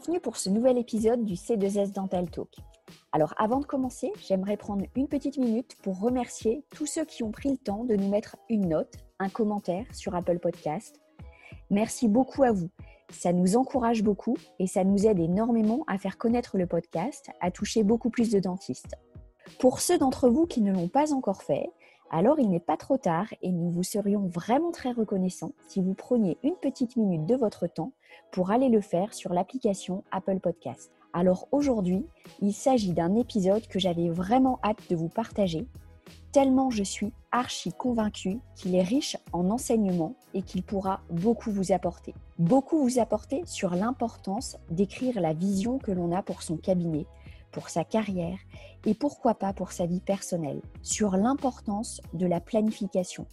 Bienvenue pour ce nouvel épisode du C2S Dental Talk. Alors avant de commencer, j'aimerais prendre une petite minute pour remercier tous ceux qui ont pris le temps de nous mettre une note, un commentaire sur Apple Podcast. Merci beaucoup à vous. Ça nous encourage beaucoup et ça nous aide énormément à faire connaître le podcast, à toucher beaucoup plus de dentistes. Pour ceux d'entre vous qui ne l'ont pas encore fait, alors il n'est pas trop tard et nous vous serions vraiment très reconnaissants si vous preniez une petite minute de votre temps pour aller le faire sur l'application Apple Podcast. Alors aujourd'hui, il s'agit d'un épisode que j'avais vraiment hâte de vous partager, tellement je suis archi convaincue qu'il est riche en enseignements et qu'il pourra beaucoup vous apporter. Beaucoup vous apporter sur l'importance d'écrire la vision que l'on a pour son cabinet, pour sa carrière et pourquoi pas pour sa vie personnelle, sur l'importance de la planification,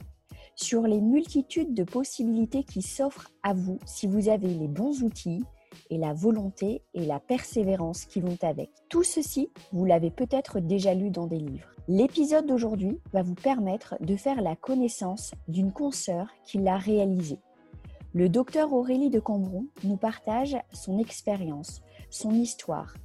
sur les multitudes de possibilités qui s'offrent à vous si vous avez les bons outils et la volonté et la persévérance qui vont avec. Tout ceci, vous l'avez peut-être déjà lu dans des livres. L'épisode d'aujourd'hui va vous permettre de faire la connaissance d'une consoeur qui l'a réalisé. Le docteur Aurélie de Cambron nous partage son expérience, son histoire,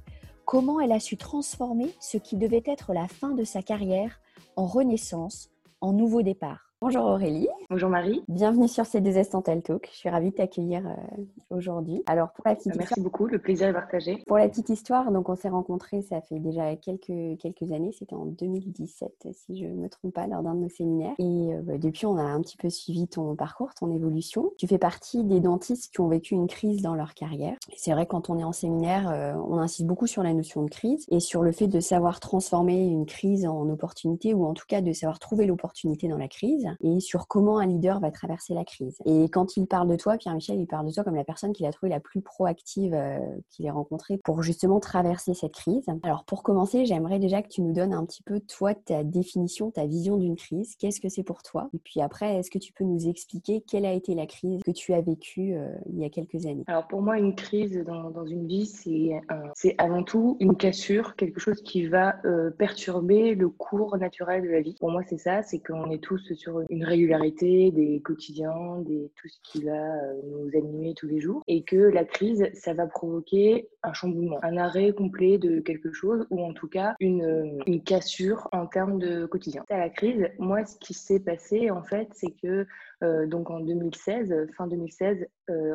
comment elle a su transformer ce qui devait être la fin de sa carrière en renaissance, en nouveau départ. Bonjour Aurélie. Bonjour Marie. Bienvenue sur C2S Dental Talk. Je suis ravie de t'accueillir euh, aujourd'hui. Alors pour la petite Merci beaucoup, le plaisir est partagé. Pour la petite histoire, donc on s'est rencontrés, ça fait déjà quelques, quelques années, c'était en 2017 si je ne me trompe pas, lors d'un de nos séminaires. Et euh, bah, depuis, on a un petit peu suivi ton parcours, ton évolution. Tu fais partie des dentistes qui ont vécu une crise dans leur carrière. C'est vrai, quand on est en séminaire, euh, on insiste beaucoup sur la notion de crise et sur le fait de savoir transformer une crise en opportunité ou en tout cas de savoir trouver l'opportunité dans la crise et sur comment un leader va traverser la crise. Et quand il parle de toi, Pierre-Michel, il parle de toi comme la personne qu'il a trouvée la plus proactive euh, qu'il ait rencontrée pour justement traverser cette crise. Alors pour commencer, j'aimerais déjà que tu nous donnes un petit peu toi ta définition, ta vision d'une crise. Qu'est-ce que c'est pour toi? Et puis après, est-ce que tu peux nous expliquer quelle a été la crise que tu as vécue euh, il y a quelques années? Alors pour moi, une crise dans, une vie, c'est avant tout une cassure, quelque chose qui va euh, perturber le cours naturel de la vie. Pour moi, c'est ça, c'est qu'on est tous sur une régularité des quotidiens, des, tout ce qui va euh, nous animer tous les jours, et que la crise, ça va provoquer un chamboulement, un arrêt complet de quelque chose, ou en tout cas une, euh, une cassure en termes de quotidien. À la crise, moi, ce qui s'est passé, en fait, c'est que euh, donc en 2016, fin 2016,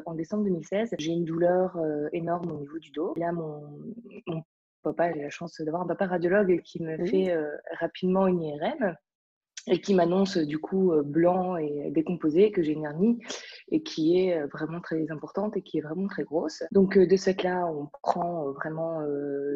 en décembre 2016, j'ai une douleur énorme au niveau du dos. Là, mon, mon papa, j'ai la chance d'avoir un papa radiologue qui me fait rapidement une IRM et qui m'annonce du coup euh, blanc et décomposé que j'ai une hernie et qui est euh, vraiment très importante et qui est vraiment très grosse. Donc euh, de cette là, on prend vraiment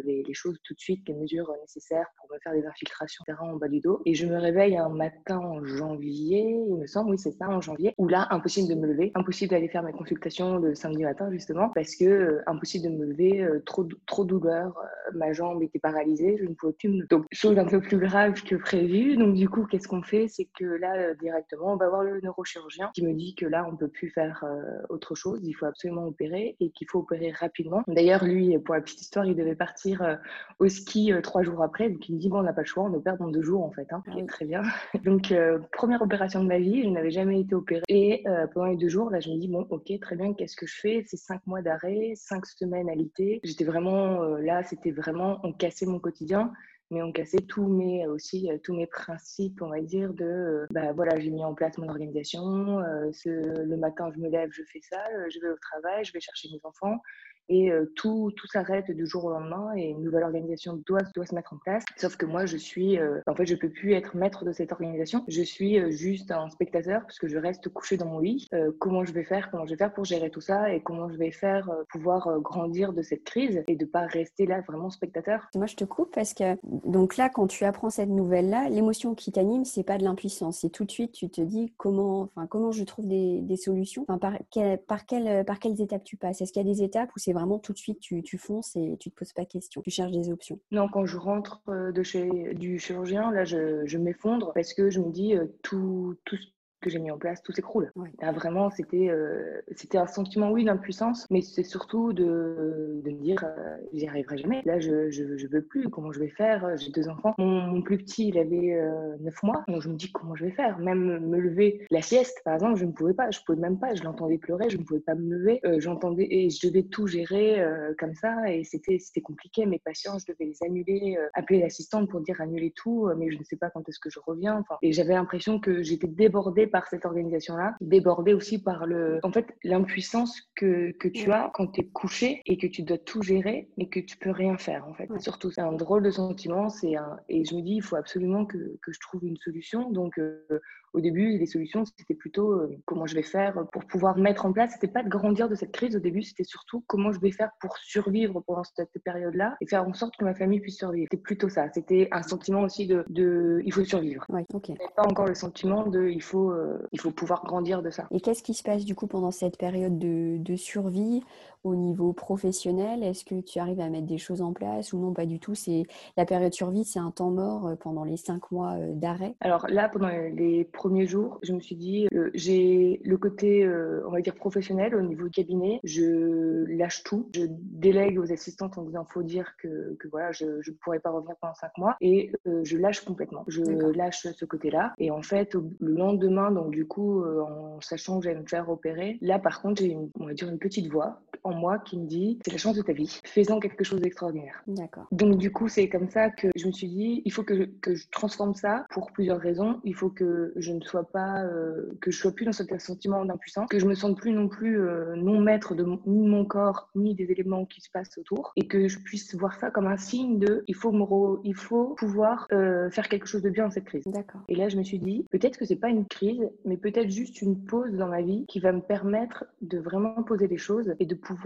les, choses tout de suite, les mesures nécessaires pour me faire des infiltrations en bas du dos. Et je me réveille un matin en janvier, il me semble, oui c'est ça, en janvier, où là, impossible de me lever, impossible d'aller faire mes consultations le samedi matin justement, parce que impossible de me lever, trop, trop douleur, ma jambe était paralysée, je ne pouvais plus me. Donc chose un peu plus grave que prévu. Donc du coup, qu'est-ce qu'on fait, c'est que là, euh, directement, on va voir le neurochirurgien qui me dit que là, on ne peut plus faire euh, autre chose, il faut absolument opérer et qu'il faut opérer rapidement. D'ailleurs, lui, pour la petite histoire, il devait partir euh, au ski trois jours après, donc il me dit, bon, on n'a pas le choix, on opère dans deux jours en fait. Hein. Ah très bien. donc, première opération de ma vie, je n'avais jamais été opérée. Et pendant les deux jours, là, je me dis, bon, ok, très bien, qu'est-ce que je fais? C'est cinq mois d'arrêt, cinq semaines à l'IT. J'étais vraiment, là, c'était vraiment, on cassait mon quotidien mais on cassait tous mes aussi euh, tous mes principes on va dire de euh, bah voilà j'ai mis en place mon organisation euh, le matin je me lève je fais ça je vais au travail je vais chercher mes enfants et tout, tout s'arrête du jour au lendemain et une nouvelle organisation doit, doit se mettre en place. Sauf que moi, je suis, euh, en fait, je peux plus être maître de cette organisation. Je suis juste un spectateur parce que je reste couché dans mon lit. comment je vais faire, comment je vais faire pour gérer tout ça et comment je vais faire pouvoir grandir de cette crise et de pas rester là vraiment spectateur? Moi, je te coupe parce que donc là, quand tu apprends cette nouvelle-là, l'émotion qui t'anime, c'est pas de l'impuissance. C'est tout de suite, tu te dis comment, enfin, comment je trouve des, des solutions? Enfin, par, par, quelle, par quelles étapes tu passes? Est-ce qu'il y a des étapes où c'est vraiment tout de suite tu, tu, fonces et tu te poses pas question. Tu cherches des options. Non, quand je rentre euh, de chez du chirurgien, là, je, je m'effondre parce que je me dis euh, tout, tout, que j'ai mis en place, tout s'écroule. Là, vraiment, c'était euh, c'était un sentiment, oui, d'impuissance, mais c'est surtout de, de me dire, euh, j'y arriverai jamais. Là, je, je, je, veux plus. Comment je vais faire? J'ai deux enfants. Mon, plus petit, il avait euh, neuf mois. Donc, je me dis, comment je vais faire? Même me lever la sieste, par exemple, je ne pouvais pas. Je pouvais même pas. Je l'entendais pleurer. Je ne pouvais pas me lever. J'entendais et je devais tout gérer comme ça. Et c'était c'était compliqué. Mes patients, je devais les annuler, appeler l'assistante pour dire annuler tout, mais je ne sais pas quand est-ce que je reviens. Enfin, et j'avais l'impression que j'étais débordée par cette organisation-là, débordée aussi par le, en fait, l'impuissance que, que tu as quand tu es couché et que tu dois tout gérer et que tu peux rien faire, en fait. Surtout, c'est un drôle de sentiment, c'est un, et je me dis, il faut absolument que, que je trouve une solution. Donc, euh, au début, les solutions, c'était plutôt euh, comment je vais faire pour pouvoir mettre en place. C'était pas de grandir de cette crise. Au début, c'était surtout comment je vais faire pour survivre pendant cette période-là et faire en sorte que ma famille puisse survivre. C'était plutôt ça. C'était un sentiment aussi de, de il faut survivre. Ouais, ok. Pas encore le sentiment de il faut, euh, il faut pouvoir grandir de ça. Et qu'est-ce qui se passe du coup pendant cette période de, de survie? Au niveau professionnel? Est-ce que tu arrives à mettre des choses en place ou non? Pas du tout. C'est la période survie, c'est un temps mort euh, pendant les cinq mois d'arrêt. Alors là, pendant les premiers jours, je me suis dit, euh, j'ai le côté, euh, on va dire, professionnel au niveau du cabinet. Je lâche tout. Je délègue aux assistantes en disant, faut dire que, que voilà, je ne pourrais pas revenir pendant cinq mois. Et euh, je lâche complètement. Je lâche ce côté-là. Et en fait, le lendemain, donc du coup, en sachant que j'allais me faire opérer, là, par contre, j'ai, on va dire, une petite voix en moi qui me dit, c'est la chance de ta vie. Fais-en quelque chose d'extraordinaire. D'accord. Donc du coup, c'est comme ça que je me suis dit, il faut que je, que je transforme ça pour plusieurs raisons. Il faut que je ne sois pas, euh, que je sois plus dans ce sentiment d'impuissance, que je me sente plus non plus euh, non maître de mon, ni mon corps ni des éléments qui se passent autour, et que je puisse voir ça comme un signe de il faut me il faut pouvoir euh, faire quelque chose de bien dans cette crise. D'accord. Et là, je me suis dit peut-être que c'est pas une crise, mais peut-être juste une pause dans ma vie qui va me permettre de vraiment poser les choses et de pouvoir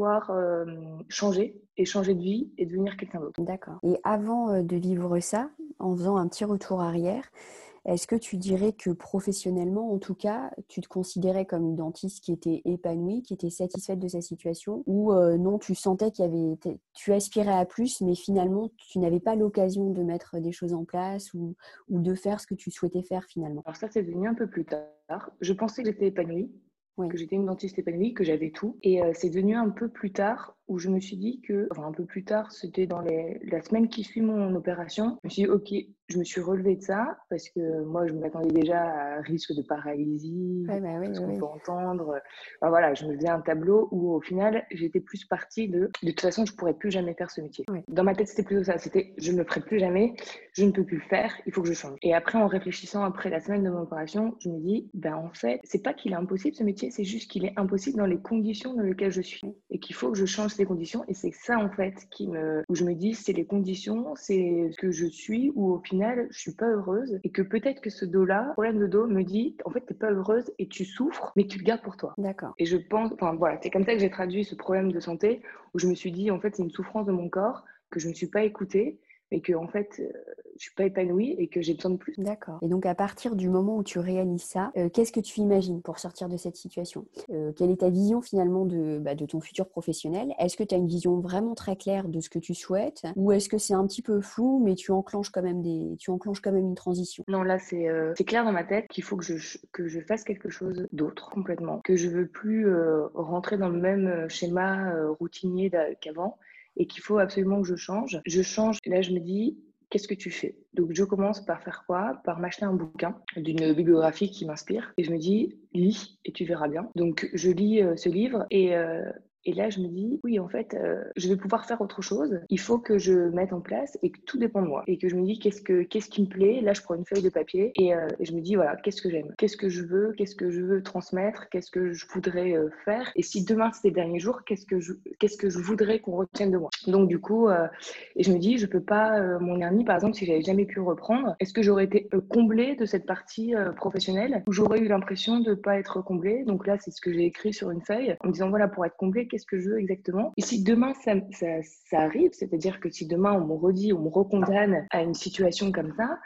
changer et changer de vie et devenir quelqu'un d'autre. D'accord. Et avant de vivre ça, en faisant un petit retour arrière, est-ce que tu dirais que professionnellement, en tout cas, tu te considérais comme une dentiste qui était épanouie, qui était satisfaite de sa situation, ou euh, non, tu sentais qu'il y avait, tu aspirais à plus, mais finalement, tu n'avais pas l'occasion de mettre des choses en place ou, ou de faire ce que tu souhaitais faire finalement? Alors ça, c'est venu un peu plus tard. Je pensais que j'étais épanouie, que j'étais une dentiste épanouie, que j'avais tout. Et euh, c'est devenu un peu plus tard où je me suis dit que, enfin un peu plus tard, c'était dans les, la semaine qui suit mon opération, je me suis dit, ok, je me suis relevée de ça parce que moi, je m'attendais déjà à risque de paralysie, ouais, bah oui, ce qu'on peut entendre. voilà, je me faisais un tableau où au final, j'étais plus partie de, de toute façon, je pourrais plus jamais faire ce métier. Dans ma tête, c'était plutôt ça, c'était, je ne le ferai plus jamais, je ne peux plus le faire, il faut que je change. Et après, en réfléchissant après la semaine de mon opération, je me dis, ben en fait, c'est pas qu'il est impossible ce métier, c'est juste qu'il est impossible dans les conditions dans lesquelles je suis et qu'il faut que je change les conditions. Et c'est ça, en fait, qui me, où je me dis, c'est les conditions, c'est ce que je suis, ou au final, je suis pas heureuse. Et que peut-être que ce dos-là, problème de dos, me dit, en fait, t'es pas heureuse et tu souffres, mais tu le gardes pour toi. D'accord. Et je pense, enfin voilà, c'est comme ça que j'ai traduit ce problème de santé, où je me suis dit, en fait, c'est une souffrance de mon corps que je ne suis pas écoutée et que en fait euh, je suis pas épanouie et que j'ai besoin de plus. D'accord. Et donc à partir du moment où tu réalises ça, euh, qu'est-ce que tu imagines pour sortir de cette situation? Euh, Quelle est ta vision finalement de, bah, de ton futur professionnel? Est-ce que tu as une vision vraiment très claire de ce que tu souhaites? Ou est-ce que c'est un petit peu flou mais tu enclenches quand même des tu enclenches quand même une transition? Non, là c'est c'est clair dans ma tête qu'il faut que je que je fasse quelque chose d'autre complètement, que je veux plus rentrer dans le même schéma routinier qu'avant et qu'il faut absolument que je change. Je change et là je me dis qu'est-ce que tu fais? Donc je commence par faire quoi? Par m'acheter un bouquin d'une bibliographie qui m'inspire et je me dis lis et tu verras bien. Donc je lis euh, ce livre et euh, et là, je me dis, oui, en fait, euh, je vais pouvoir faire autre chose. Il faut que je mette en place et que tout dépend de moi. Et que je me dis, qu'est-ce, que, qu'est-ce qui me plaît? Là, je prends une feuille de papier et, euh, je me dis, voilà, qu'est-ce que j'aime? Qu'est-ce que je veux? Qu'est-ce que je veux transmettre? Qu'est-ce que je voudrais euh, faire? Et si demain, c'était le dernier jour, qu'est-ce que je, qu'est-ce que je voudrais qu'on retienne de moi? Donc, du coup, et je me dis, je peux pas, mon hernie, par exemple, si j'avais jamais pu reprendre, est-ce que j'aurais été comblée de cette partie professionnelle? Ou j'aurais eu l'impression de ne pas être comblée? Donc là, c'est ce que j'ai écrit sur une feuille en me disant, voilà, pour être comblée, qu'est-ce que je veux exactement. Et si demain ça, arrive, c'est-à-dire que si demain on me redit, on me recondamne à une situation comme ça,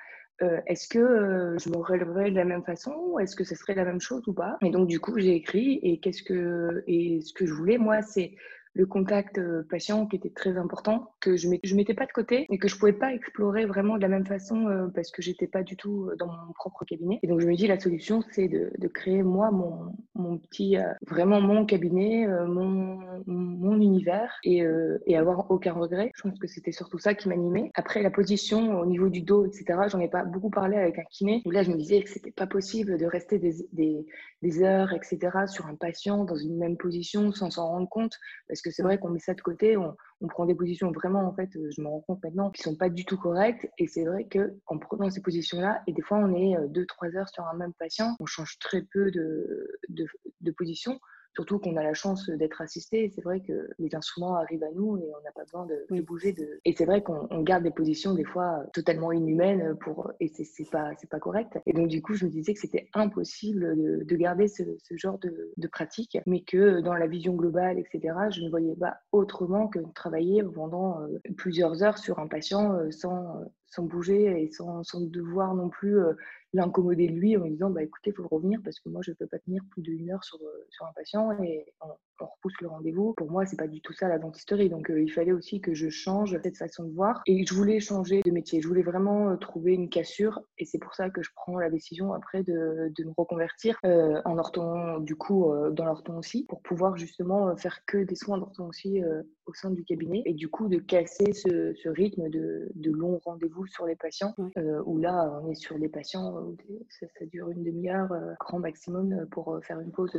euh, est-ce que euh, je me relèverais de la même façon Est-ce que ce serait la même chose ou pas? Et donc du coup j'ai écrit et qu'est-ce que et ce que je voulais moi c'est le contact euh, patient qui était très important, que je ne mettais pas de côté et que je ne pouvais pas explorer vraiment de la même façon euh, parce que j'étais pas du tout euh, dans mon propre cabinet. Et donc je me dis la solution c'est de, de, créer moi mon, mon petit, vraiment mon cabinet, mon, mon univers et, et avoir aucun regret. Je pense que c'était surtout ça qui m'animait. Après la position au niveau du dos, etc., j'en ai pas beaucoup parlé avec un kiné où là je me disais que c'était pas possible de rester des, des, des heures, etc., sur un patient dans une même position sans s'en rendre compte que c'est vrai qu'on met ça de côté, on, prend des positions vraiment, en fait, euh, je me rends compte maintenant, qui sont pas du tout correctes. Et c'est vrai qu'en prenant ces positions-là, et des fois on est 2-3 euh, heures sur un même patient, on change très peu de position. Surtout qu'on a la chance d'être assisté. C'est vrai que les instruments arrivent à nous et on n'a pas besoin de, bouger. De... Et c'est vrai qu'on garde des positions des fois totalement inhumaines pour et c'est pas c'est pas correct. Et donc du coup, je me disais que c'était impossible de, garder ce, genre de, de, pratique, mais que dans la vision globale, etc., je ne voyais pas autrement que travailler pendant euh, plusieurs heures sur un patient euh, sans sans bouger et sans, sans devoir non plus euh, l'incommoder lui en lui disant bah écoutez, il faut revenir parce que moi je ne peux pas tenir plus d'une heure sur, euh, sur un patient et on, repousse le rendez-vous. Pour moi, c'est pas du tout ça la dentisterie. Donc euh, il fallait aussi que je change cette façon de voir et je voulais changer de métier. Je voulais vraiment trouver une cassure et c'est pour ça que je prends la décision après de, de me reconvertir en orthon, du coup dans l'orthon aussi, pour pouvoir justement faire que des soins d'orthon aussi au sein du cabinet et du coup de casser ce, ce rythme de, de longs rendez-vous sur les patients, euh, où là, on est sur des patients où ça, dure une demi-heure, euh, grand maximum, euh, pour faire une pause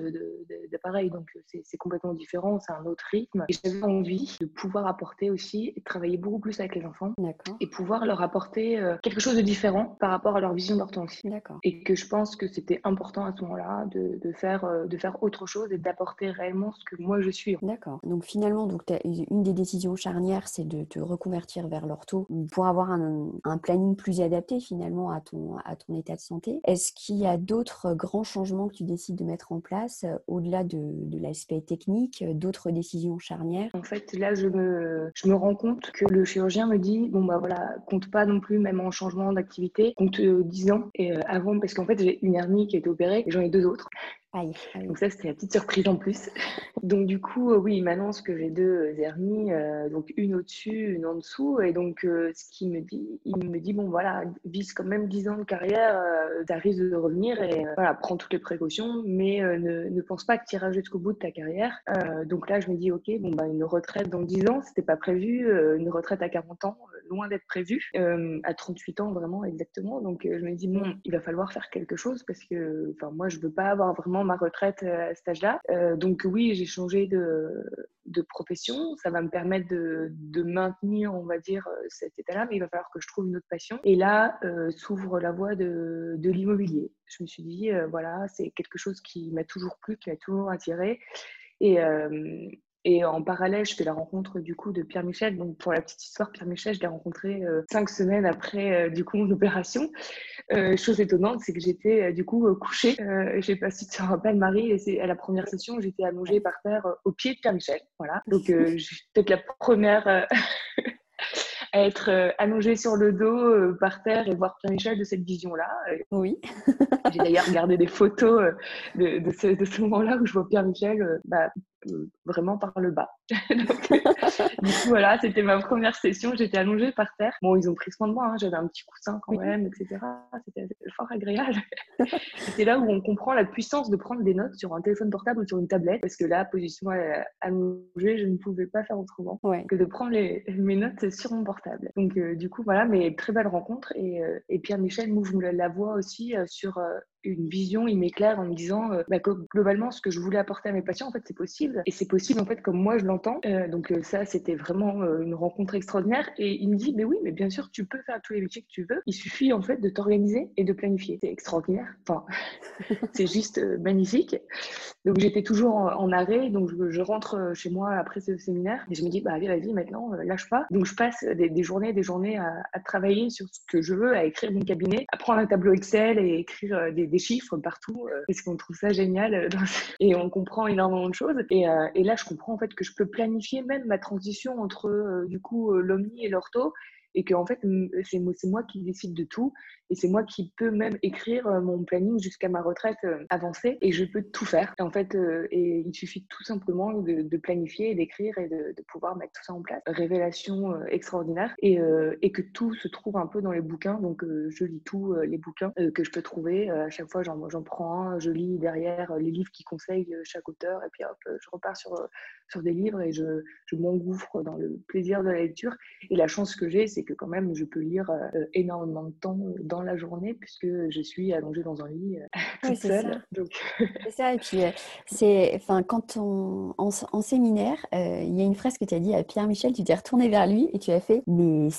d'appareil. Donc, c'est complètement différent, c'est un autre rythme. Et j'avais envie de pouvoir apporter aussi, et travailler beaucoup plus avec les enfants, et pouvoir leur apporter quelque chose de différent par rapport à leur vision d'orthographe. Et que je pense que c'était important à ce moment-là de, de, faire, de faire autre chose et d'apporter réellement ce que moi je suis. D'accord. Donc finalement, donc, une des décisions charnières, c'est de te reconvertir vers l'ortho pour avoir un, un planning plus adapté finalement à ton, à ton état de santé. Est-ce qu'il y a d'autres grands changements que tu décides de mettre en place euh, au-delà de, de l'aspect technique, euh, d'autres décisions charnières En fait, là, je me, rends compte que le chirurgien me dit bon, bah voilà, compte pas non plus, même en changement d'activité, compte 10 euh, ans. Et avant, parce qu'en fait, j'ai une hernie qui a été opérée et j'en ai deux autres. Donc ça, c'était la petite surprise en plus. donc du coup, euh, oui, il m'annonce que j'ai deux hernies, euh, donc une au-dessus, une en dessous. Et donc, euh, ce qu'il me dit, il me dit, bon voilà, vise quand même 10 ans de carrière, tu risque de revenir et voilà, prends toutes les précautions, mais ne, ne, pense pas que tu iras jusqu'au bout de ta carrière. donc là, je me dis, ok, bon bah une retraite dans 10 ans, c'était pas prévu, une retraite à 40 ans, loin d'être prévu, à 38 ans vraiment exactement. Donc je me dis, bon, il va falloir faire quelque chose parce que, enfin moi, je veux pas avoir vraiment ma retraite euh, à cet âge-là. Euh, donc oui, j'ai changé de, de, profession. Ça va me permettre de, de, maintenir, on va dire, euh, cet état-là, mais il va falloir que je trouve une autre passion. Et là, s'ouvre la voie de, de l'immobilier. Je me suis dit, voilà, c'est quelque chose qui m'a toujours plu, qui m'a toujours attiré. Et, et en parallèle, je fais la rencontre du coup de Pierre Michel. Donc pour la petite histoire, Pierre Michel, je l'ai rencontré euh, cinq semaines après euh, du coup mon opération. Euh, chose étonnante, c'est que j'étais du coup couchée. J'ai pas si tu te rappelles Marie, et c'est à la première session, j'étais allongée par terre au pied de Pierre Michel. Voilà. Donc peut-être la première à être allongée sur le dos par terre et voir Pierre Michel de cette vision-là. Oui. J'ai d'ailleurs regardé des photos de, de ce, ce moment-là où je vois Pierre Michel bah, vraiment par le bas. Donc, euh, du coup, voilà, c'était ma première session. J'étais allongée par terre. Bon, ils ont pris soin de moi. Hein. J'avais un petit coussin quand même, etc. C'était fort agréable. C'est là où on comprend la puissance de prendre des notes sur un téléphone portable ou sur une tablette. Parce que là, position allongée, je ne pouvais pas faire autrement que de prendre les, mes notes sur mon portable. Donc, euh, du coup, voilà, mais très belle rencontre. Et, et Pierre Michel m'ouvre la voix aussi sur une vision, il m'éclaire en me disant euh, bah, que globalement, ce que je voulais apporter à mes patients, en fait, c'est possible. Et c'est possible, en fait, comme moi, je l'entends. Euh, donc, euh, ça, c'était vraiment une rencontre extraordinaire. Et il me dit, mais oui, mais bien sûr, tu peux faire tous les métiers que tu veux. Il suffit, en fait, de t'organiser et de planifier. C'est extraordinaire. Enfin, c'est juste magnifique. Donc, j'étais toujours en, arrêt. Donc, je, rentre chez moi après ce séminaire et je me dis, bah, allez, vas-y, maintenant, lâche pas. Donc, je passe des, journées des journées à, à, travailler sur ce que je veux, à écrire mon cabinet, à prendre un tableau Excel et écrire des des chiffres partout euh, parce qu'on trouve ça génial euh, et on comprend énormément de choses. Et, euh, et, là, je comprends en fait que je peux planifier même ma transition entre du coup l'omni et l'ortho et que fait c'est moi qui décide de tout et c'est moi qui peux même écrire euh, mon planning jusqu'à ma retraite euh, avancée et je peux tout faire. Et en fait, euh, et il suffit tout simplement de, planifier, d'écrire et de, pouvoir mettre tout ça en place. Révélation extraordinaire et, et, que tout se trouve un peu dans les bouquins. Donc je lis tous les bouquins que je peux trouver. à chaque fois, j'en prends un, je lis derrière les livres qui conseillent chaque auteur et puis hop, je repars sur, sur des livres et je, je m'engouffre dans le plaisir de la lecture. Et la chance que j'ai, c'est que quand même, je peux lire énormément de temps dans la journée puisque je suis allongée dans un lit euh, toute seule. C'est ça. Et puis, euh, c'est, enfin, quand on, en, séminaire, euh, il y a une phrase que tu as dit à Pierre-Michel, tu t'es retourné vers lui et tu as fait, mais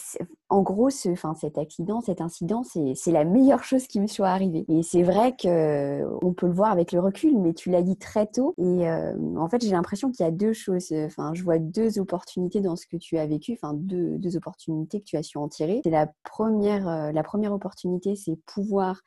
en gros, ce, enfin, cet accident, cet incident, c'est la meilleure chose qui me soit arrivée. Et c'est vrai que on peut le voir avec le recul, mais tu l'as dit très tôt. Et en fait, j'ai l'impression qu'il y a deux choses. Enfin, je vois deux opportunités dans ce que tu as vécu. Enfin, deux, deux opportunités que tu su en tirer. C'est la première, la première opportunité c'est pouvoir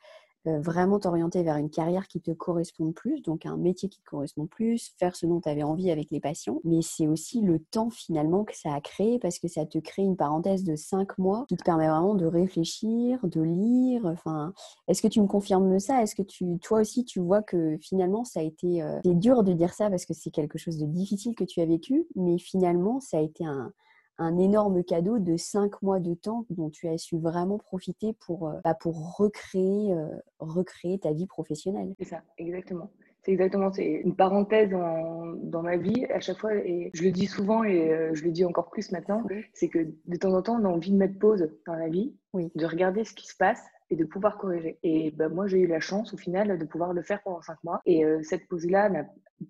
euh, vraiment t'orienter vers une carrière qui te correspond plus, donc un métier qui te correspond plus, faire ce dont tu avais envie avec les patients. Mais c'est aussi le temps finalement que ça a créé parce que ça te crée une parenthèse de cinq mois qui te permet vraiment de réfléchir, de lire. Enfin, est-ce que tu me confirmes ça? Est-ce que toi aussi, tu vois que finalement ça a été, euh, c'est dur de dire ça parce que c'est quelque chose de difficile que tu as vécu, mais finalement ça a été un, un énorme cadeau de cinq mois de temps dont tu as su vraiment profiter pour, euh, bah, pour recréer, euh, recréer ta vie professionnelle. C'est ça, exactement. C'est exactement, c'est une parenthèse dans ma vie à chaque fois, et je le dis souvent et euh, je le dis encore plus maintenant, c'est que de temps en temps, on a envie de mettre pause dans la vie, oui. de regarder ce qui se passe et de pouvoir corriger. Et ben, moi, j'ai eu la chance au final de pouvoir le faire pendant cinq mois. Et cette pause-là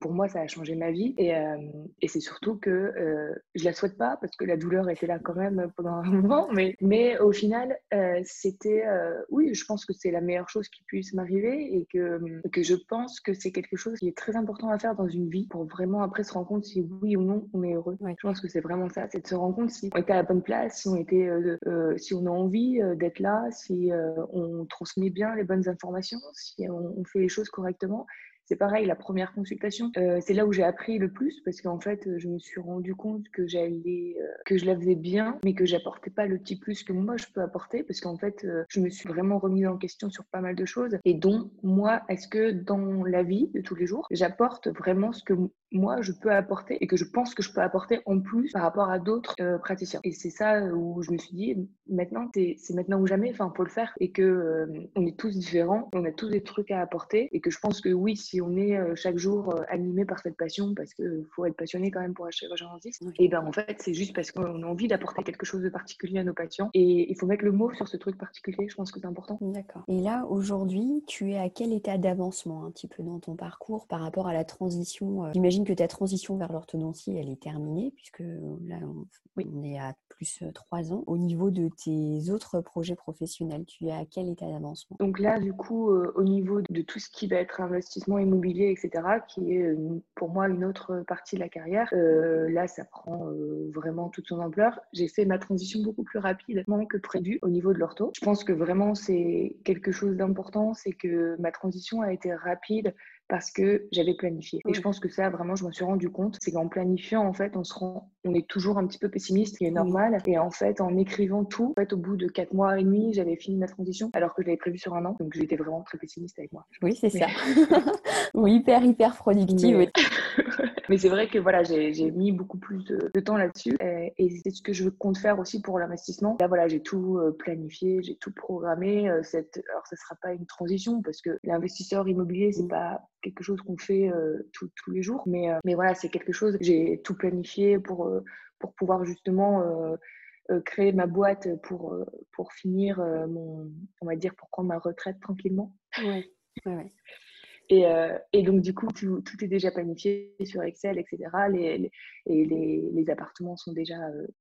pour moi, ça a changé ma vie. Et, euh, et c'est surtout que euh, je la souhaite pas parce que la douleur était là quand même pendant un moment. Mais, mais au final, euh, c'était, euh, oui, je pense que c'est la meilleure chose qui puisse m'arriver et que, que je pense que c'est quelque chose qui est très important à faire dans une vie pour vraiment après se rendre compte si oui ou non on est heureux. Je pense que c'est vraiment ça, c'est de se rendre compte si on était à la bonne place, si on était, si on a envie d'être là, si on transmet bien les bonnes informations, si on, on fait les choses correctement c'est pareil, la première consultation, euh, c'est là où j'ai appris le plus parce qu'en fait, je me suis rendu compte que j'allais, euh, que je la faisais bien, mais que j'apportais pas le petit plus que moi je peux apporter parce qu'en fait, euh, je me suis vraiment remise en question sur pas mal de choses. Et dont moi, est-ce que dans la vie de tous les jours, j'apporte vraiment ce que moi je peux apporter et que je pense que je peux apporter en plus par rapport à d'autres praticiens. Et c'est ça où je me suis dit, maintenant, c'est maintenant ou jamais, enfin, faut le faire et que on est tous différents, on a tous des trucs à apporter et que je pense que oui, si on est euh, chaque jour euh, animé par cette passion, parce qu'il faut être passionné quand même pour acheter chirurgien dentiste, et ben en fait, c'est juste parce qu'on a envie d'apporter quelque chose de particulier à nos patients. Et il faut mettre le mot sur ce truc particulier, je pense que c'est important. D'accord. Et là, aujourd'hui, tu es à quel état d'avancement un petit peu dans ton parcours par rapport à la transition euh, J'imagine que ta transition vers l'orthodontie, elle est terminée, puisque là, on est à plus trois ans. Au niveau de tes autres projets professionnels, tu es à quel état d'avancement? Donc là, du coup, au niveau de tout ce qui va être investissement immobilier, etc., qui est pour moi une autre partie de la carrière, euh, là, ça prend euh, vraiment toute son ampleur. J'ai fait ma transition beaucoup plus rapidement que prévu au niveau de l'ortho. Je pense que vraiment, c'est quelque chose d'important, c'est que ma transition a été rapide parce que j'avais planifié. Et je pense que ça, vraiment, je me suis rendu compte, c'est qu'en planifiant, en fait, on se rend, on est toujours un petit peu pessimiste, ce qui est normal. Et en fait, en écrivant tout, en fait, au bout de quatre mois et demi, j'avais fini ma transition, alors que je l'avais prévu sur un an. Donc, j'étais vraiment très pessimiste avec moi. Oui, c'est ça. hyper, hyper productive. Mais, Mais c'est vrai que voilà, j'ai mis beaucoup plus de, temps là-dessus. Et, c'est ce que je compte faire aussi pour l'investissement. Là, voilà, j'ai tout euh, planifié, j'ai tout programmé. Euh, cette... Alors, ce ne sera pas une transition parce que l'investisseur immobilier, c'est pas quelque chose qu'on fait euh, tous les jours. Mais, euh, mais voilà, c'est quelque chose, j'ai tout planifié pour, euh, pour pouvoir justement créer ma boîte pour, pour finir mon, on va dire, pour prendre ma retraite tranquillement. Ouais, ouais, Et, et, donc, du coup, tout, tout, est déjà planifié sur Excel, etc. Les, et les, les, appartements sont déjà,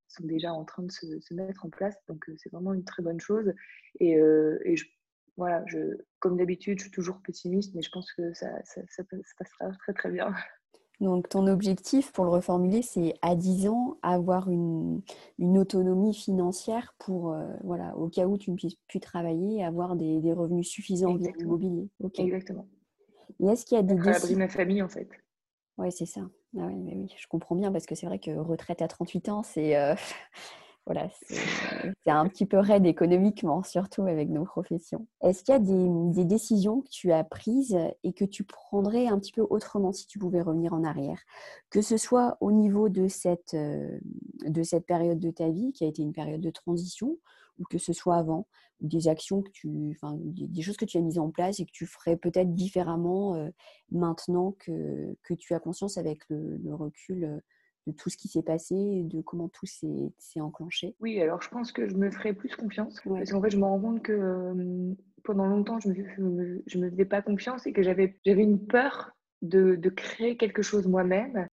sont déjà en train de se, se mettre en place. Donc, c'est vraiment une très bonne chose. Et, et je voilà, je, comme d'habitude, je suis toujours pessimiste, mais je pense que ça, ça, passera très très bien. Donc ton objectif, pour le reformuler, c'est à 10 ans avoir une, une autonomie financière pour, euh, voilà, au cas où tu ne puisses plus travailler, avoir des, des revenus suffisants via l'immobilier. Exactement. Et est-ce qu'il y a des décisions... ma famille en fait. Oui, c'est ça. Ah oui, mais oui, je comprends bien parce que c'est vrai que retraite à 38 ans, c'est... Euh, voilà, c'est un petit peu raide économiquement, surtout avec nos professions. Est-ce qu'il y a des, décisions que tu as prises et que tu prendrais un petit peu autrement si tu pouvais revenir en arrière? Que ce soit au niveau de cette, euh, période de ta vie qui a été une période de transition ou que ce soit avant, des actions que tu, enfin, des, choses que tu as mises en place et que tu ferais peut-être différemment euh, maintenant que, que tu as conscience avec le, recul euh, de tout ce qui s'est passé et de comment tout s'est enclenché. Oui, alors je pense que je me ferais plus confiance. Parce qu'en fait, je me rends compte que euh, pendant longtemps, je ne me, je me faisais pas confiance et que j'avais une peur de, de, créer quelque chose moi-même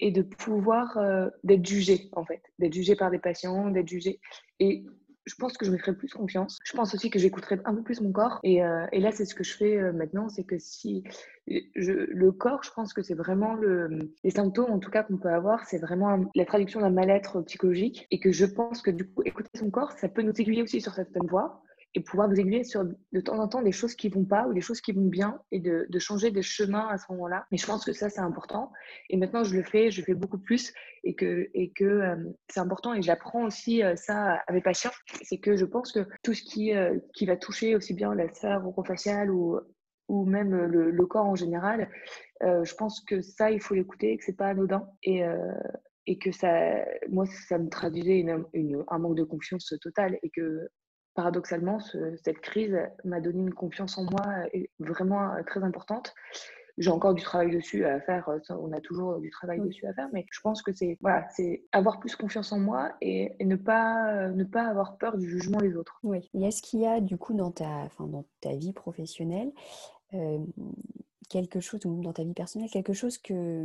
et de pouvoir d'être jugée en fait, d'être jugée par des patients, d'être jugée. Et je pense que je me ferai plus confiance. Je pense aussi que j'écouterai un peu plus mon corps. Et, euh, là, c'est ce que je fais euh, maintenant, c'est que si le corps, je pense que c'est vraiment le, les symptômes, en tout cas qu'on peut avoir, c'est vraiment la traduction d'un mal-être psychologique. Et que je pense que du coup, écouter son corps, ça peut nous aiguiller aussi sur certaines voies et pouvoir nous aiguiller sur de temps en temps des choses qui vont pas ou des choses qui vont bien et de, de changer des chemins à ce moment-là. Mais je pense que ça, c'est important. Et maintenant, je le fais, je fais beaucoup plus et que, et que euh, c'est important. Et j'apprends aussi euh, ça à mes patients. C'est que je pense que tout ce qui, euh, qui va toucher aussi bien la sphère orofaciale ou, ou même le, corps en général, je pense que ça, il faut l'écouter, que c'est pas anodin. Et, et que ça, moi, ça me traduisait une, un manque de confiance total et que paradoxalement, cette crise m'a donné une confiance en moi euh, vraiment euh, très importante. J'ai encore du travail dessus à faire, euh, on a toujours du travail dessus à faire, mais je pense que c'est voilà, c'est avoir plus confiance en moi et, ne, pas, ne pas avoir peur du jugement des autres. Oui. Et est-ce qu'il y a du coup dans ta, enfin, dans ta vie professionnelle quelque chose, ou dans ta vie personnelle, quelque chose que,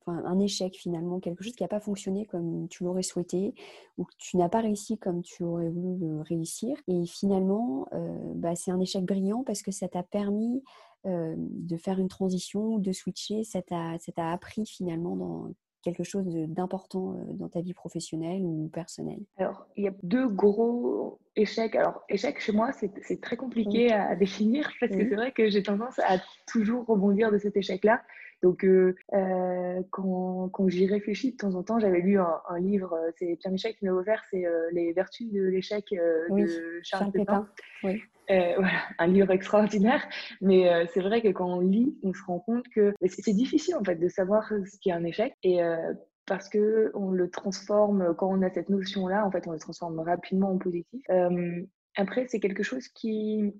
enfin, un échec finalement, quelque chose qui n'a pas fonctionné comme tu l'aurais souhaité, ou que tu n'as pas réussi comme tu aurais voulu réussir. Et finalement, euh, bah, c'est un échec brillant parce que ça t'a permis euh, de faire une transition, de switcher, ça t'a appris finalement dans quelque chose d'important euh, dans ta vie professionnelle ou personnelle? Alors, il y a deux gros échecs. Alors, échec chez moi, c'est très compliqué à, définir parce que c'est vrai que j'ai tendance à toujours rebondir de cet échec-là. Donc, euh, euh, quand, quand j'y réfléchis de temps en temps, j'avais lu un, livre, euh, c'est Pierre Michel qui m'a offert, c'est Les vertus de l'échec de Charles, Pépin. Oui. voilà, un livre extraordinaire. Mais c'est vrai que quand on lit, on se rend compte que c'est difficile en fait de savoir ce qui est un échec. Et parce que on le transforme quand on a cette notion-là, en fait, on le transforme rapidement en positif. après, c'est quelque chose qui,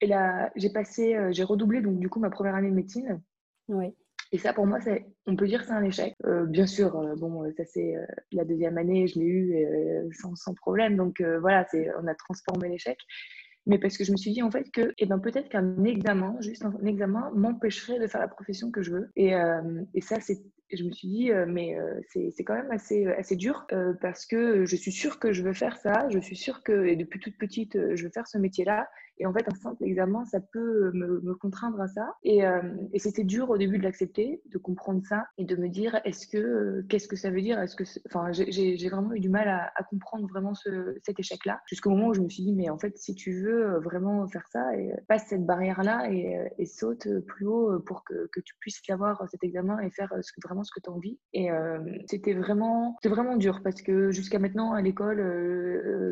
j'ai passé, j'ai redoublé donc du coup ma première année de médecine. Oui. Et ça, pour moi, on peut dire que c'est un échec. Euh, bien sûr, euh, bon, ça c'est euh, la deuxième année, je l'ai eu sans, problème. Donc voilà, on a transformé l'échec. Mais parce que je me suis dit en fait que eh ben, peut-être qu'un examen, juste un examen, m'empêcherait de faire la profession que je veux. Et ça, c'est je me suis dit, mais c'est quand même assez, assez dur parce que je suis sûre que je veux faire ça, je suis sûre que et depuis toute petite, je veux faire ce métier-là. Et en fait, un simple examen, ça peut me, me contraindre à ça. Et, euh, et c'était dur au début de l'accepter, de comprendre ça et de me dire, est-ce que, euh, qu'est-ce que ça veut dire? Est-ce que, enfin, j'ai vraiment eu du mal à, comprendre vraiment ce, cet échec-là, jusqu'au moment où je me suis dit, mais en fait, si tu veux euh, vraiment faire ça, passe cette barrière-là et, saute plus haut pour que, que tu puisses avoir cet examen et faire ce que, vraiment ce que tu as envie. Et c'était vraiment, vraiment dur parce que jusqu'à maintenant à l'école,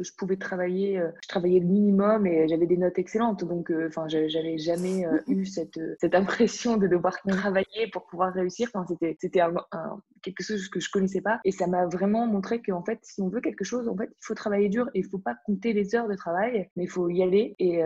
je pouvais travailler, je travaillais le minimum et j'avais des notes excellente. Donc, euh, enfin, j'avais jamais euh, eu cette, euh, cette impression de devoir travailler pour pouvoir réussir. Enfin, c'était c'était un, quelque chose que je connaissais pas. Et ça m'a vraiment montré qu'en fait, si on veut quelque chose, en fait, il faut travailler dur et il faut pas compter les heures de travail, mais il faut y aller et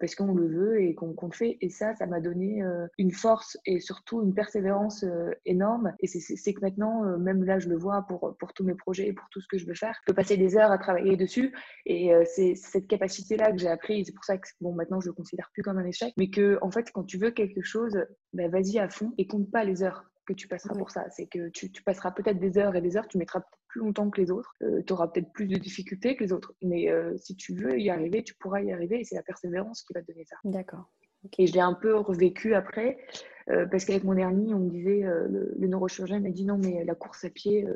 parce qu'on le veut et qu'on le fait. Et ça, ça m'a donné une force et surtout une persévérance énorme. Et c'est que maintenant, même là, je le vois pour, pour tous mes projets et pour tout ce que je veux faire, je peux passer des heures à travailler dessus. Et c'est cette capacité-là que j'ai appris. C'est pour ça que bon, maintenant je le considère plus comme un échec, mais que en fait, quand tu veux quelque chose, bah, vas-y à fond et compte pas les heures que tu passeras pour ça. C'est que tu, passeras peut-être des heures et des heures, tu mettras plus longtemps que les autres, euh, tu auras peut-être plus de difficultés que les autres, mais euh, si tu veux y arriver, tu pourras y arriver et c'est la persévérance qui va te donner ça. D'accord. Et je l'ai un peu revécu après, euh, parce qu'avec mon hernie, on me disait, le, le, neurochirurgien m'a dit non, mais la course à pied,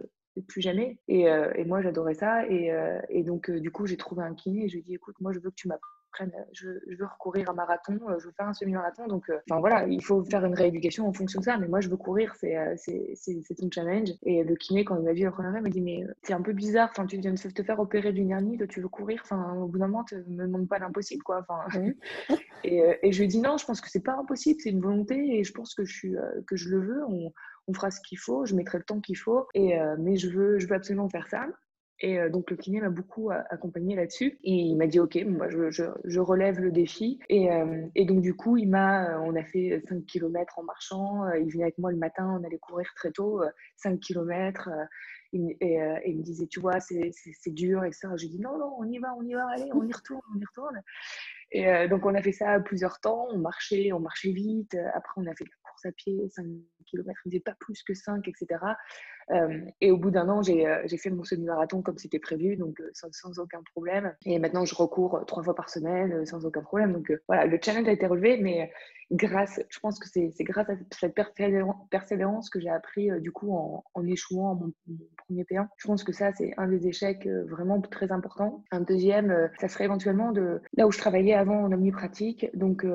plus jamais. Et, moi, j'adorais ça. Et, donc, du coup, j'ai trouvé un kiné et je lui ai dit, écoute, moi, je veux que tu m'apprennes je, veux recourir un marathon, je veux faire un semi-marathon. Donc, enfin voilà, il faut faire une rééducation en fonction de ça. Mais moi, je veux courir, c'est ton challenge. Et le kiné, quand il m'a vu la première fois, il m'a dit Mais c'est un peu bizarre, enfin, tu viens de te faire opérer d'une hernie, toi, tu veux courir. Enfin, au bout d'un moment, tu me demandes pas l'impossible, quoi. Enfin, et, et, je lui ai dit Non, je pense que c'est pas impossible, c'est une volonté et je pense que je, suis, que je le veux. On, on fera ce qu'il faut, je mettrai le temps qu'il faut, et, mais je veux, je veux absolument faire ça. Et euh, donc le kiné m'a beaucoup euh, accompagné là-dessus. Et il m'a dit ok, moi je, je, relève le défi. Et, euh, et, donc du coup, il m'a, on a fait 5 km en marchant. il venait avec moi le matin, on allait courir très tôt, 5 km. et, il me disait, tu vois, c'est dur, etc. J'ai dit, non, non, on y va, on y va, allez, on y retourne, on y retourne. Et donc, on a fait ça plusieurs temps. On marchait, on marchait vite. Après, on a fait la course à pied, 5 km, on ne pas plus que 5, etc. Euh, et au bout d'un an, euh, j'ai fait mon semi-marathon comme c'était prévu, donc euh, sans, aucun problème. Et maintenant, je recours trois fois par semaine sans aucun problème. Donc voilà, le challenge a été relevé, mais grâce, je pense que c'est grâce à cette persévérance que j'ai appris du coup en, échouant mon, premier P1. Je pense que ça, c'est un des échecs vraiment très importants. Un deuxième, ça serait éventuellement de là où je travaillais avant en omnipratique. Donc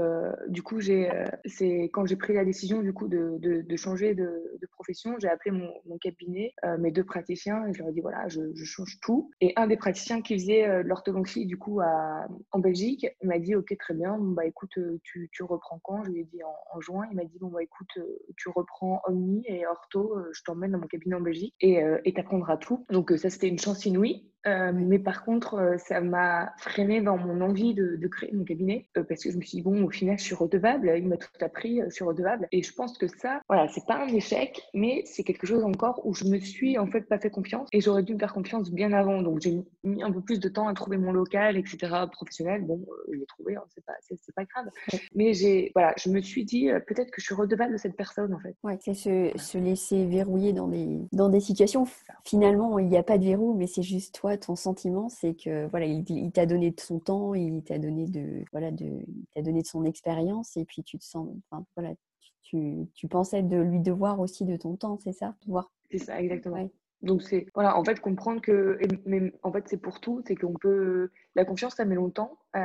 du coup, c'est quand j'ai pris la décision du coup de, de, changer de, de profession, j'ai appelé mon, cabinet euh, mes deux praticiens, et je leur ai dit voilà, je, change tout. Et un des praticiens qui faisait euh, l'orthodontie du coup à, en Belgique m'a dit ok très bien, bah écoute, euh, tu, tu, reprends quand Je lui ai dit en, juin. Il m'a dit bon bah écoute, tu reprends Omni et ortho, je t'emmène dans mon cabinet en Belgique et tu apprendras tout. Donc ça c'était une chance inouïe. Euh, mais par contre, euh, ça m'a freiné dans mon envie de, de créer mon cabinet euh, parce que je me suis dit, bon, au final, je suis redevable. Il m'a tout appris, je suis redevable. Et je pense que ça, voilà, c'est pas un échec, mais c'est quelque chose encore où je me suis en fait pas fait confiance et j'aurais dû me faire confiance bien avant. Donc, j'ai mis un peu plus de temps à trouver mon local, etc., professionnel. Bon, je l'ai trouvé, hein, c'est pas, c'est, pas grave. Mais j'ai, voilà, je me suis dit, peut-être que je suis redevable de cette personne, en fait. Ouais, c'est se, se laisser verrouiller dans des, dans des situations. Finalement, il n'y a pas de verrou, mais c'est juste toi ton sentiment, c'est que voilà, il, t'a donné de son temps, il t'a donné de voilà, de, t'a donné de son expérience, et puis tu te sens, enfin, voilà, tu, tu, pensais de lui devoir aussi de ton temps, c'est ça, voir. C'est ça, exactement. Donc c'est voilà, en fait comprendre que, mais en fait c'est pour tout, c'est qu'on peut la confiance ça met longtemps, euh,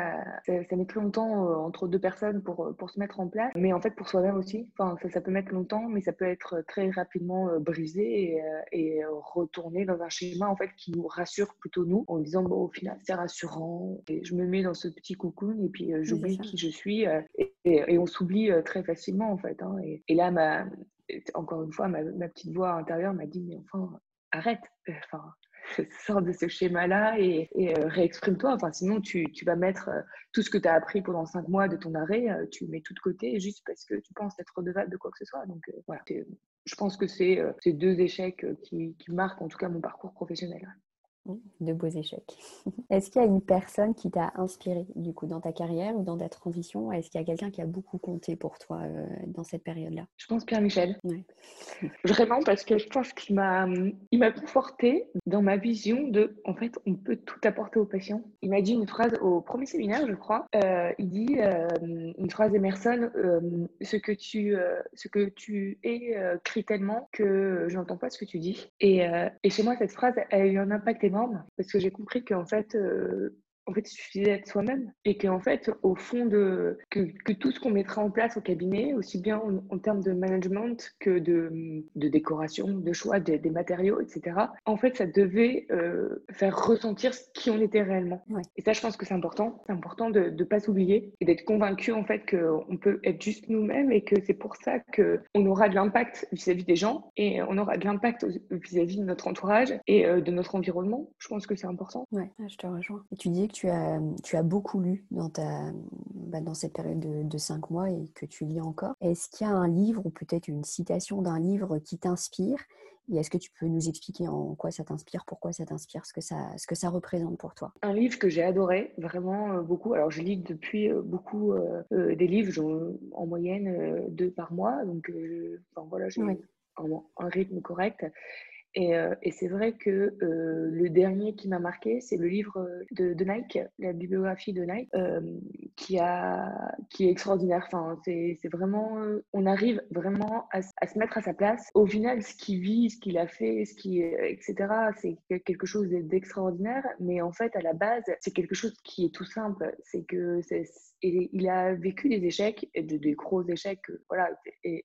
ça, met plus longtemps euh, entre deux personnes pour, euh, pour se mettre en place, mais en fait pour soi-même aussi, enfin ça, ça, peut mettre longtemps, mais ça peut être très rapidement brisé et, et, retourner dans un schéma en fait qui nous rassure plutôt nous, en disant bon au final c'est rassurant, et je me mets dans ce petit cocoon et puis j'oublie qui je suis et, et, on s'oublie très facilement en fait. Hein, et, là ma encore une fois, ma, ma petite voix intérieure m'a dit, mais enfin, arrête, euh, enfin, sors de ce schéma-là et, euh, réexprime-toi. Enfin, sinon, tu, vas mettre euh, tout ce que tu as appris pendant cinq mois de ton arrêt, tu mets tout de côté juste parce que tu penses être redevable de quoi que ce soit. Donc, voilà. Je pense que c'est ces deux échecs qui, qui, marquent en tout cas mon parcours professionnel de beaux échecs. Est-ce qu'il y a une personne qui t'a inspiré du coup dans ta carrière ou dans ta transition? Est-ce qu'il y a quelqu'un qui a beaucoup compté pour toi euh, dans cette période-là? Je pense Pierre Michel. Vraiment parce que je pense qu'il m'a il m'a conforté dans ma vision de en fait on peut tout apporter aux patients. Il m'a dit une phrase au premier séminaire je crois. Euh, il dit euh, une phrase d'Emerson ce que tu ce que tu es crie tellement que je n'entends pas ce que tu dis. Et, et chez moi cette phrase a eu un impact énorme parce que j'ai compris qu'en fait, euh, en fait, il suffisait d'être soi-même et qu'en fait, au fond de que, que tout ce qu'on mettra en place au cabinet, aussi bien en, termes de management que de, de décoration, de choix des, matériaux, etc. En fait, ça devait euh, faire ressentir qui on était réellement. Et ça, je pense que c'est important. C'est important de ne pas s'oublier et d'être convaincu en fait qu'on peut être juste nous-mêmes et que c'est pour ça que on aura de l'impact vis-à-vis des gens et on aura de l'impact vis-à-vis de notre entourage et euh, de notre environnement. Je pense que c'est important. Ouais, je te rejoins. Et tu dis que tu as, tu as beaucoup lu dans, ta, bah, dans cette période de, de, cinq mois et que tu lis encore. Est-ce qu'il y a un livre ou peut-être une citation d'un livre qui t'inspire? Et est-ce que tu peux nous expliquer en quoi ça t'inspire, pourquoi ça t'inspire, ce, que ça, ce que ça représente pour toi? Un livre que j'ai adoré, vraiment euh, beaucoup. Alors, je lis depuis euh, beaucoup euh, des livres, en moyenne deux par mois. Donc, enfin, voilà, j'ai un, un, rythme correct. Et, et c'est vrai que le dernier qui m'a marqué, c'est le livre de, de, Nike, la bibliographie de Nike, qui, a, qui est extraordinaire. Enfin, c'est vraiment, on arrive vraiment à, se mettre à sa place. Au final, ce qu'il vit, ce qu'il a fait, ce qui, etc., c'est quelque chose d'extraordinaire. Mais en fait, à la base, c'est quelque chose qui est tout simple. C'est que et il a vécu des échecs, et des gros échecs, euh, voilà,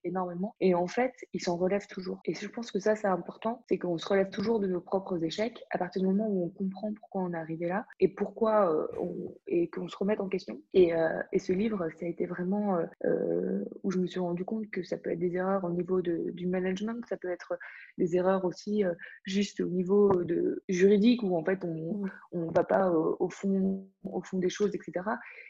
énormément. Et en fait, il s'en relève toujours. Et je pense que ça, c'est important, c'est qu'on se relève toujours de nos propres échecs à partir du moment où on comprend pourquoi on est arrivé là et pourquoi euh, on, et qu'on se remette en question. Et, euh, et, ce livre, ça a été vraiment où je me suis rendu compte que ça peut être des erreurs au niveau de, du management, ça peut être des erreurs aussi juste au niveau de juridique où en fait on ne va pas au, fond, au fond des choses, etc.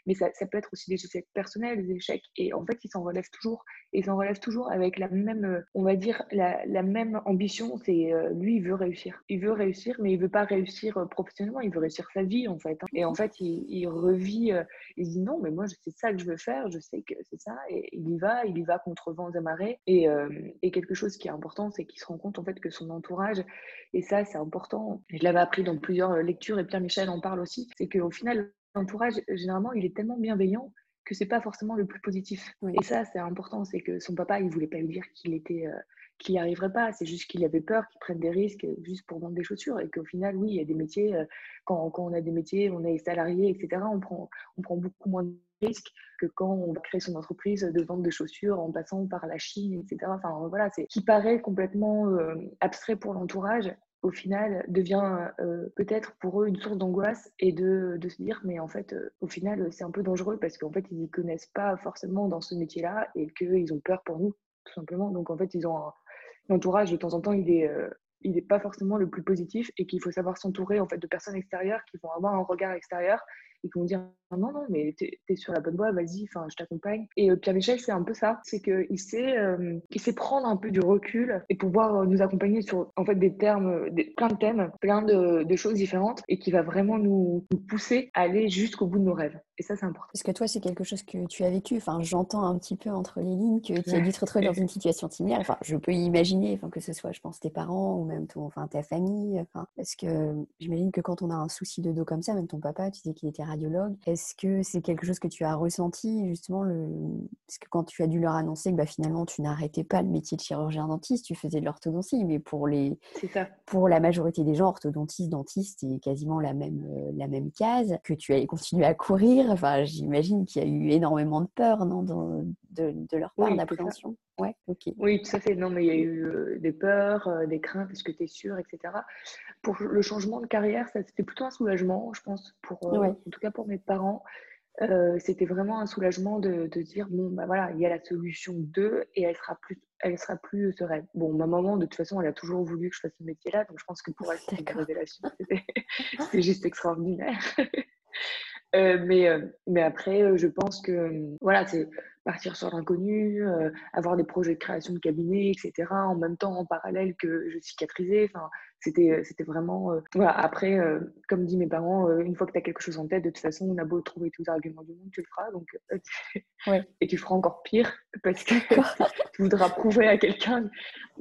Mais ça, ça peut être aussi des échecs personnels, des échecs. Et en fait, ils s'en relèvent toujours. Et ils s'en relèvent toujours avec la même, euh, on va dire, la, la même ambition. C'est euh, lui, il veut réussir. Il veut réussir, mais il veut pas réussir euh, professionnellement. Il veut réussir sa vie, en fait. Hein. Et en fait, il, il revit. il dit non, mais moi, c'est ça que je veux faire. Je sais que c'est ça. Et il y va. Il y va contre vents et marées. Et, et quelque chose qui est important, c'est qu'il se rend compte, en fait, que son entourage, et ça, c'est important. Je l'avais appris dans plusieurs lectures, et Pierre Michel en parle aussi. C'est qu'au final, l'entourage, généralement, il est tellement bienveillant que c'est pas forcément le plus positif. Et ça, c'est important, c'est que son papa, il voulait pas lui dire qu'il était, euh, qu'il n'y arriverait pas. C'est juste qu'il avait peur qu'il prenne des risques juste pour vendre des chaussures et qu'au final, oui, il y a des métiers. Euh, quand, quand, on a des métiers, on est salarié, etc. On prend, on prend beaucoup moins de risques que quand on va créer son entreprise de vente de chaussures en passant par la Chine, etc. Enfin voilà, c'est qui paraît complètement euh, abstrait pour l'entourage au final, devient euh, peut-être pour eux une source d'angoisse et de, de, se dire, mais en fait, au final, c'est un peu dangereux parce qu'en fait, ils ne connaissent pas forcément dans ce métier-là et qu'ils ont peur pour nous, tout simplement. Donc, en fait, ils ont un, entourage, de temps en temps, il est, euh, il n'est pas forcément le plus positif et qu'il faut savoir s'entourer en fait, de personnes extérieures qui vont avoir un regard extérieur et qui vont dire non, non, mais tu es, sur la bonne voie, vas-y, enfin, je t'accompagne. Et euh, Pierre Michel, c'est un peu ça, c'est qu'il sait, euh, il sait prendre un peu du recul et pouvoir euh, nous accompagner sur en fait des termes, des, plein de thèmes, plein de, de, choses différentes et qui va vraiment nous, nous pousser à aller jusqu'au bout de nos rêves. Et ça, c'est important. Parce que toi, c'est quelque chose que tu as vécu. Enfin, j'entends un petit peu entre les lignes que tu as dû te retrouver dans une situation similaire. Enfin, je peux imaginer, enfin, que ce soit, je pense, tes parents ou même ton, enfin, ta famille. Enfin, parce que j'imagine que quand on a un souci de dos comme ça, même ton papa, tu disais qu'il était radiologue. Est-ce que c'est quelque chose que tu as ressenti justement le... Parce que quand tu as dû leur annoncer que bah, finalement tu n'arrêtais pas le métier de chirurgien dentiste, tu faisais de l'orthodontie, mais pour les, pour la majorité des gens, orthodontiste, dentiste, c'est quasiment la même, euh, la même case, que tu allais continuer à courir. Enfin, j'imagine qu'il y a eu énormément de peur, non, de, de, leur part, d'appréhension. Ouais, ok. Oui, tout à fait. Non, mais il y a eu euh, des peurs, euh, des craintes, est-ce que tu es sûr, etc. Pour le changement de carrière, ça c'était plutôt un soulagement, je pense, pour, en tout cas pour mes parents. Euh, c'était vraiment un soulagement de, de, dire bon bah voilà il y a la solution 2 et elle sera plus elle sera plus sereine bon ma maman de toute façon elle a toujours voulu que je fasse ce métier là donc je pense que pour elle c'était une révélation c'était juste extraordinaire euh, mais euh, mais après je pense que voilà c'est partir sur l'inconnu, euh, avoir des projets de création de cabinet, etc. En même temps, en parallèle que je cicatrisais. Enfin, c'était, euh, c'était vraiment. Euh, voilà. Après, comme dit mes parents, une fois que tu as quelque chose en tête, de toute façon, on a beau trouver tous les arguments du monde, tu le feras. Donc, ouais. Et tu feras encore pire parce que tu voudras prouver à quelqu'un,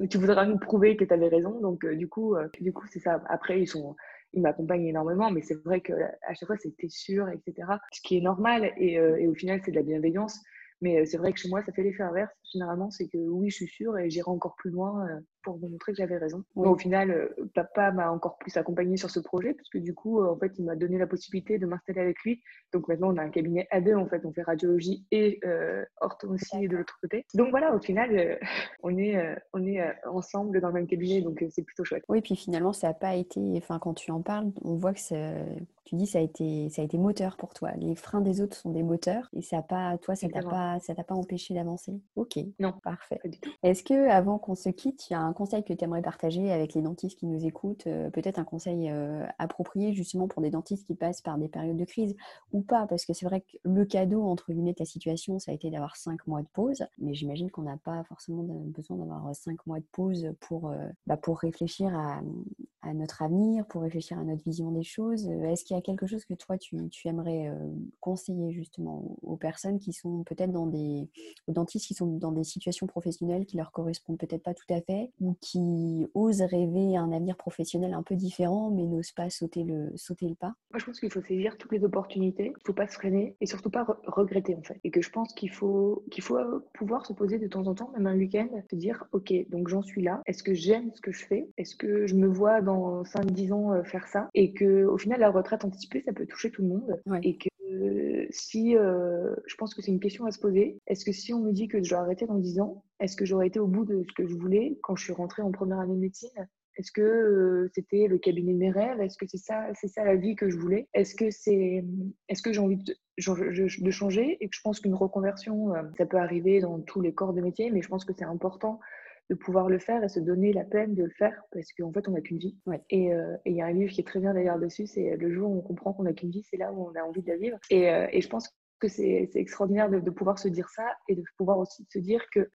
tu voudras nous prouver que tu avais raison. Donc, du coup, du coup, c'est ça. Après, ils sont ils m'accompagnent énormément, mais c'est vrai qu'à chaque fois, c'était sûr, etc. Ce qui est normal, et, et au final, c'est de la bienveillance. Mais euh, c'est vrai que chez moi, ça fait l'effet inverse. Généralement, c'est que oui, je suis sûre et j'irai encore plus loin euh, pour vous montrer que j'avais raison. au final, euh, papa m'a encore plus accompagné sur ce projet, puisque du coup, en fait, il m'a donné la possibilité de m'installer avec lui. Donc maintenant, on a un cabinet à deux, en fait. On fait radiologie et euh, aussi de l'autre côté. Donc voilà, au final, on est, on est ensemble dans le même cabinet, donc c'est plutôt chouette. Oui, puis finalement, ça n'a pas été, enfin, quand tu en parles, on voit que tu dis ça a été ça a été moteur pour toi. Les freins des autres sont des moteurs et ça pas toi ça t'a pas ça t'a pas empêché d'avancer. Ok. Non. Parfait. Est-ce que avant qu'on se quitte, il y a un conseil que tu aimerais partager avec les dentistes qui nous écoutent, euh, peut-être un conseil euh, approprié justement pour des dentistes qui passent par des périodes de crise ou pas? Parce que c'est vrai que le cadeau entre guillemets de ta situation, ça a été d'avoir cinq mois de pause, mais j'imagine qu'on n'a pas forcément besoin d'avoir cinq mois de pause pour euh, bah, pour réfléchir à, à, notre avenir, pour réfléchir à notre vision des choses. Est-ce qu'il y a quelque chose que toi, tu, aimerais conseiller justement aux, personnes qui sont peut-être dans des, aux dentistes qui sont dans des situations professionnelles qui leur correspondent peut-être pas tout à fait, ou qui osent rêver un avenir professionnel un peu différent, mais n'osent pas sauter le, sauter le pas. Moi, je pense qu'il faut saisir toutes les opportunités, il ne faut pas se freiner et surtout pas regretter en fait. Et que je pense qu'il faut, qu'il faut pouvoir se poser de temps en temps, même un week-end, se dire, ok, donc j'en suis là, est-ce que j'aime ce que je fais? Est-ce que je me vois dans 5-10 ans euh, faire ça? Et que au final, la retraite anticipée, ça peut toucher tout le monde. Et que si, euh, je pense que c'est une question à se poser, est-ce que si on me dit que je dois arrêter dans 10 ans, est-ce que j'aurais été au bout de ce que je voulais quand je suis rentrée en première année de médecine? Est-ce que euh, c'était le cabinet de mes rêves? Est-ce que c'est ça, c'est ça la vie que je voulais? Est-ce que c'est, est-ce que j'ai envie de, de, changer? Et que je pense qu'une reconversion, euh, ça peut arriver dans tous les corps de métier, mais je pense que c'est important de pouvoir le faire et se donner la peine de le faire parce qu'en fait on n'a qu'une vie. Ouais. Euh, et il y a un livre qui est très bien d'ailleurs dessus, c'est le jour où on comprend qu'on n'a qu'une vie, c'est là où on a envie de la vivre. Et, et je pense que c'est extraordinaire de, pouvoir se dire ça et de pouvoir aussi se dire que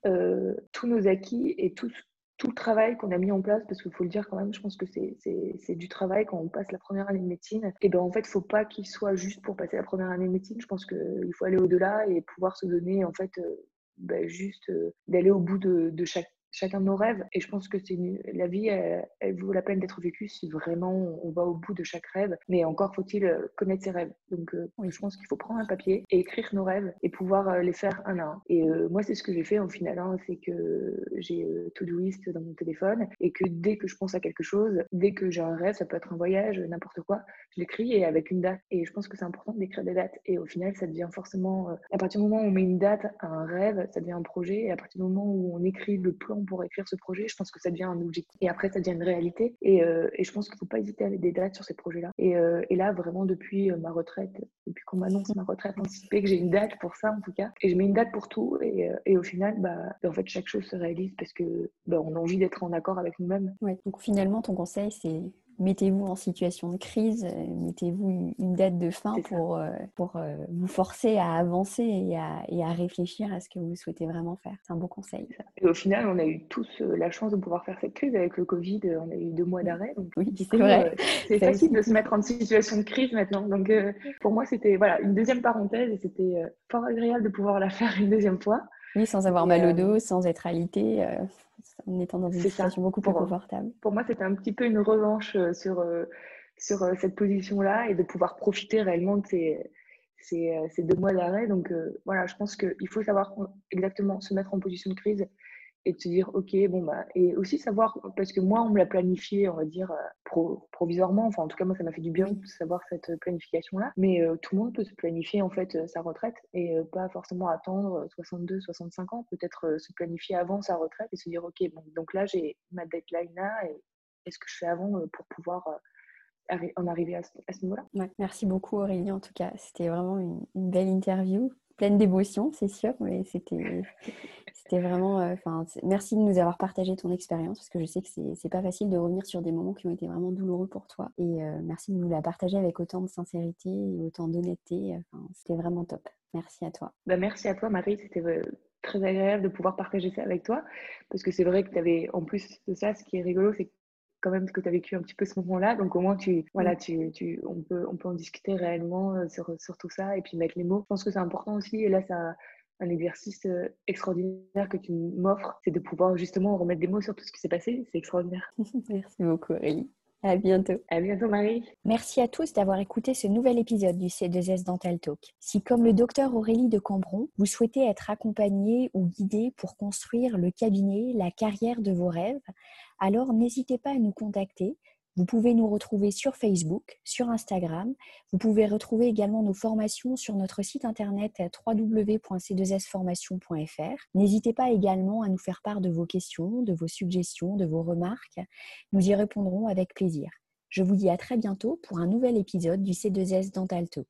tous nos acquis et tout tout le travail qu'on a mis en place, parce qu'il faut le dire quand même, je pense que c'est du travail quand on passe la première année de médecine. Et ben en fait, faut pas qu'il soit juste pour passer la première année de médecine. Je pense qu'il faut aller au-delà et pouvoir se donner en fait euh, ben, juste euh, d'aller au bout de, de, chaque chacun de nos rêves. Et je pense que c'est la vie, elle, vaut la peine d'être vécue si vraiment on va au bout de chaque rêve. Mais encore faut-il euh, connaître ses rêves. Donc, euh, je pense qu'il faut prendre un papier et écrire nos rêves et pouvoir euh, les faire un à un. Et moi, c'est ce que j'ai fait au final. Hein, c'est que j'ai Todoist dans mon téléphone et que dès que je pense à quelque chose, dès que j'ai un rêve, ça peut être un voyage, n'importe quoi, je l'écris et avec une date. Et je pense que c'est important d'écrire des dates. Et au final, ça devient forcément, à partir du moment où on met une date à un rêve, ça devient un projet. Et à partir du moment où on écrit le plan pour écrire ce projet, je pense que ça devient un objectif. Et après, ça devient une réalité. Et, euh, et je pense qu'il ne faut pas hésiter à mettre des dates sur ces projets-là. Et, euh, et, là, vraiment, depuis euh, ma retraite, depuis qu'on m'annonce ma retraite anticipée, que j'ai une date pour ça, en tout cas. Et je mets une date pour tout. Et, et au final, bah, en fait, chaque chose se réalise parce que bah, a envie d'être en accord avec nous-mêmes. Ouais, donc finalement, ton conseil, c'est mettez-vous en situation de crise, euh, mettez-vous une date de fin pour, euh, pour euh, vous forcer à avancer et à, et à, réfléchir à ce que vous souhaitez vraiment faire. C'est un bon conseil. Et au final, on a eu tous la chance de pouvoir faire cette crise avec le Covid. On a eu deux mois d'arrêt. Oui, c'est vrai. c'est facile de se mettre en situation de crise maintenant. Donc, pour moi, c'était voilà, une deuxième parenthèse et c'était fort agréable de pouvoir la faire une deuxième fois. Oui, sans avoir mal au dos, sans être alité en étant dans une situation beaucoup plus confortable. Pour moi, c'était un petit peu une revanche euh, sur, euh, sur euh, cette position-là et de pouvoir profiter réellement de ces, ces, ces deux mois d'arrêt. Donc voilà, je pense qu'il faut savoir exactement se mettre en position de crise et de se dire, OK, bon, bah, et aussi savoir, parce que moi, on me l'a planifié, on va dire, euh, provisoirement, enfin, en tout cas, moi, ça m'a fait du bien de savoir cette planification-là, mais euh, tout le monde peut se planifier, en fait, euh, sa retraite et pas forcément attendre 62, 65 ans, peut-être se planifier avant sa retraite et se dire, OK, bon, donc là, j'ai ma deadline là, et qu'est-ce que je fais avant pour pouvoir en arriver à ce, niveau-là. Ouais, merci beaucoup Aurélie en tout cas. C'était vraiment une, belle interview, pleine d'émotions, c'est sûr, mais c'était vraiment. Euh, merci de nous avoir partagé ton expérience parce que je sais que c'est pas facile de revenir sur des moments qui ont été vraiment douloureux pour toi. Et euh, merci de nous la partager avec autant de sincérité et autant d'honnêteté. C'était vraiment top. Merci à toi. Bah, merci à toi, Marie. C'était euh, très agréable de pouvoir partager ça avec toi parce que c'est vrai que tu avais, en plus de ça, ce qui est rigolo, c'est quand même que tu as vécu un petit peu ce moment-là. Donc au moins, tu, voilà, tu, tu, on, peut, on peut en discuter réellement sur, sur tout ça et puis mettre les mots. Je pense que c'est important aussi. Et là, ça, un exercice euh, extraordinaire que tu m'offres, c'est de pouvoir justement remettre des mots sur tout ce qui s'est passé. C'est extraordinaire. Merci beaucoup Aurélie. À bientôt. À bientôt Marie. Merci à tous d'avoir écouté ce nouvel épisode du C2S Dental Talk. Si comme le docteur Aurélie de Cambron, vous souhaitez être accompagné ou guidé pour construire le cabinet, la carrière de vos rêves, alors n'hésitez pas à nous contacter vous pouvez nous retrouver sur Facebook, sur Instagram. Vous pouvez retrouver également nos formations sur notre site internet www.c2sformation.fr. N'hésitez pas également à nous faire part de vos questions, de vos suggestions, de vos remarques. Nous y répondrons avec plaisir. Je vous dis à très bientôt pour un nouvel épisode du C2S Dental Talk.